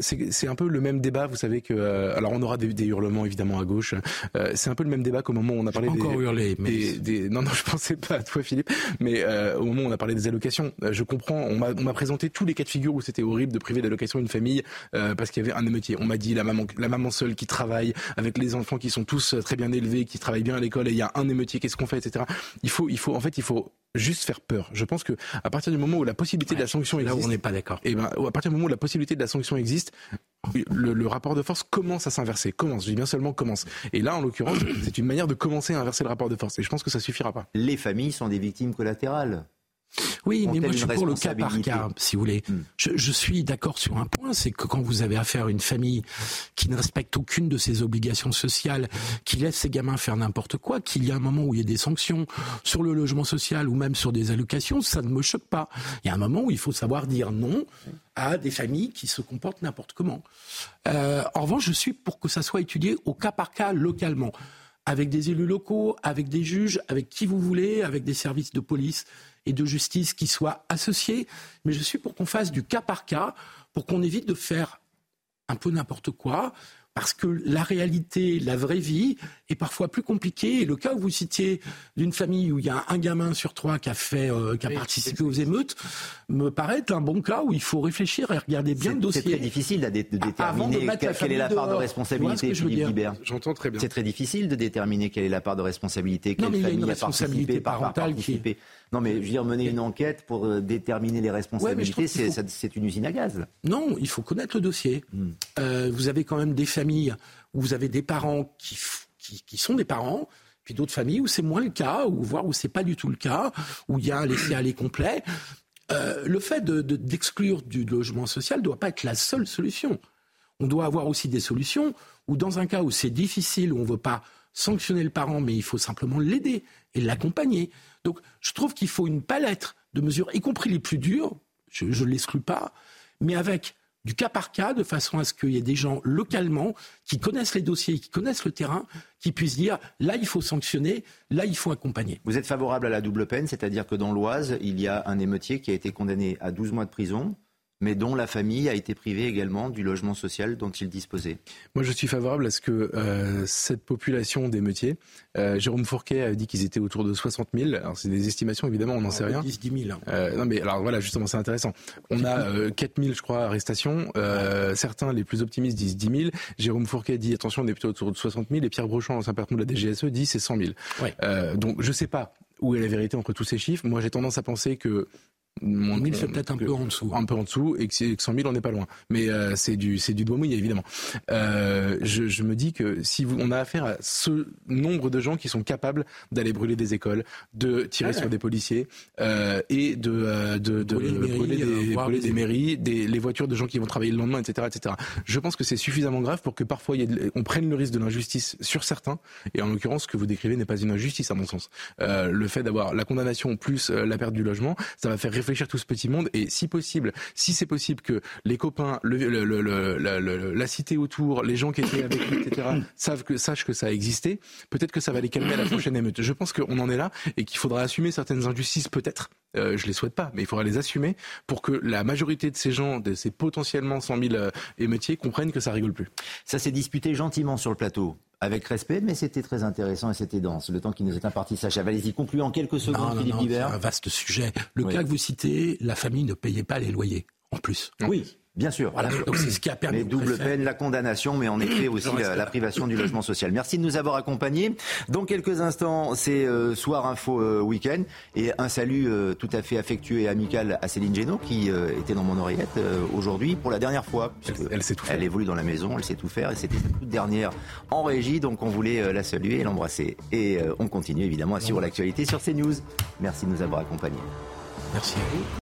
c'est un peu le même débat. Vous savez que alors on aura des, des hurlements évidemment à gauche. c'est un peu le même débat qu'au moment où on a parlé des, encore hurlé, mais... des, non non, je pensais pas à toi Philippe, mais au moment où on a parlé des allocations, je comprends. On m'a présenté tous les cas de figure où c'était horrible de priver d'allocation une famille euh, parce qu'il y avait un émeutier. On m'a dit la maman, la maman seule qui travaille avec les enfants qui sont tous euh, très bien élevés, qui travaillent bien à l'école et il y a un émeutier. Qu'est-ce qu'on fait, etc. Il faut, il faut, en fait, il faut juste faire peur. Je pense que à partir du moment où la possibilité de la sanction existe, là on n'est pas d'accord. Et eh ben, à partir du moment où la possibilité de la sanction existe, le, rapport de force commence à s'inverser. Commence, je dis bien seulement commence. Et là, en l'occurrence, c'est une manière de commencer à inverser le rapport de force. Et je pense que ça suffira pas. Les familles sont des victimes collatérales. Oui, mais moi je suis pour le cas par cas, si vous voulez. Hmm. Je, suis d'accord sur un point, c'est que quand vous avez affaire à une famille qui ne respecte aucune de ses obligations sociales, qui laisse ses gamins faire n'importe quoi, qu'il y a un moment où il y a des sanctions sur le logement social ou même sur des allocations, ça ne me choque pas. Il y a un moment où il faut savoir dire non à des familles qui se comportent n'importe comment. Euh, en revanche, je suis pour que ça soit étudié au cas par cas localement avec des élus locaux, avec des juges, avec qui vous voulez, avec des services de police et de justice qui soient associés, mais je suis pour qu'on fasse du cas par cas, pour qu'on évite de faire un peu n'importe quoi, parce que la réalité, la vraie vie est parfois plus compliquée. Et le cas où vous citiez d'une famille où il y a un gamin sur trois qui a fait, euh, qui a participé aux émeutes, me paraît être un bon cas où il faut réfléchir et regarder bien le dossier. C'est très difficile de, déterminer quelle est la part de responsabilité, Philippe Guibert? J'entends très bien. C'est très difficile de déterminer quelle est la part de responsabilité, quelle non, mais famille il y a une responsabilité parentale qui est non, mais je veux dire, mener une enquête pour euh, déterminer les responsabilités, c'est une usine à gaz. Non, il faut connaître le dossier. Hmm. Euh, vous avez quand même des familles où vous avez des parents qui, qui, sont des parents, puis d'autres familles où c'est moins le cas, ou voire où c'est pas du tout le cas, où il y a un laisser-aller complet. Euh, le fait d'exclure de, du logement social ne doit pas être la seule solution. On doit avoir aussi des solutions où, dans un cas où c'est difficile, où on ne veut pas sanctionner le parent, mais il faut simplement l'aider et l'accompagner. Donc je trouve qu'il faut une palette de mesures, y compris les plus dures, je ne l'exclus pas, mais avec du cas par cas, de façon à ce qu'il y ait des gens localement qui connaissent les dossiers, qui connaissent le terrain, qui puissent dire là il faut sanctionner, là il faut accompagner. Vous êtes favorable à la double peine, c'est-à-dire que dans l'Oise, il y a un émeutier qui a été condamné à 12 mois de prison mais dont la famille a été privée également du logement social dont il disposait. Moi, je suis favorable à ce que euh, cette population d'émeutiers, euh, Jérôme Fourquet a dit qu'ils étaient autour de 60 000. Alors, c'est des estimations, évidemment, on n'en sait rien. 10, 10 000. Euh, non, mais alors voilà, justement, c'est intéressant. On a euh, 4 000, je crois, arrestations. Euh, certains, les plus optimistes, disent 10 000. Jérôme Fourquet dit, attention, on est plutôt autour de 60 000. Et Pierre Brochant, ancien patron de la DGSE, dit c'est 100 000. Ouais. donc, je sais pas où est la vérité entre tous ces chiffres. Moi, j'ai tendance à penser que 1000, c'est peut-être un peu en dessous. Un peu en dessous, et que 100 000, on n'est pas loin. Mais euh, c'est du, du doigt mouillé, évidemment. Euh, je, je, me dis que si vous, on a affaire à ce nombre de gens qui sont capables d'aller brûler des écoles, de tirer sur des policiers euh, et de, de, de, brûler, brûler, des, brûler des, mairies, des, les voitures de gens qui vont travailler le lendemain, etc., etc. Je pense que c'est suffisamment grave pour que parfois y on prenne le risque de l'injustice sur certains. Et en l'occurrence, ce que vous décrivez n'est pas une injustice, à mon sens. Le fait d'avoir la condamnation plus la perte du logement, ça va faire réfléchir tout ce petit monde et si possible, si c'est possible que les copains, le, la cité autour, les gens qui étaient avec lui, etc., savent que, sachent que ça a existé, peut-être que ça va les calmer à la prochaine émeute. Je pense qu'on en est là et qu'il faudra assumer certaines injustices, peut-être. Euh, je les souhaite pas, mais il faudra les assumer pour que la majorité de ces gens, de ces potentiellement 100 000 euh, émeutiers, comprennent que ça rigole plus. Ça s'est disputé gentiment sur le plateau avec respect, mais c'était très intéressant et c'était dense. Le temps qui nous est imparti, Sacha. Allez-y, concluez en quelques secondes, Philippe C'est un vaste sujet. Le cas que vous citez, la famille ne payait pas les loyers, en plus. Oui. Bien sûr. Voilà, donc c'est ce qui a permis. Mais double peine, la condamnation, mais en effet aussi la, privation du logement social. Merci de nous avoir accompagnés. Dans quelques instants, c'est euh, Soir Info euh, Week-end. Et un salut euh, tout à fait affectueux et amical à Céline Génaud, qui était dans mon oreillette aujourd'hui pour la dernière fois. Elle, sait tout faire. Elle évolue dans la maison, elle sait tout faire. Et c'était sa toute dernière en régie, donc on voulait la saluer et l'embrasser. Et on continue évidemment à suivre l'actualité sur CNews. Merci de nous avoir accompagnés. Merci à vous.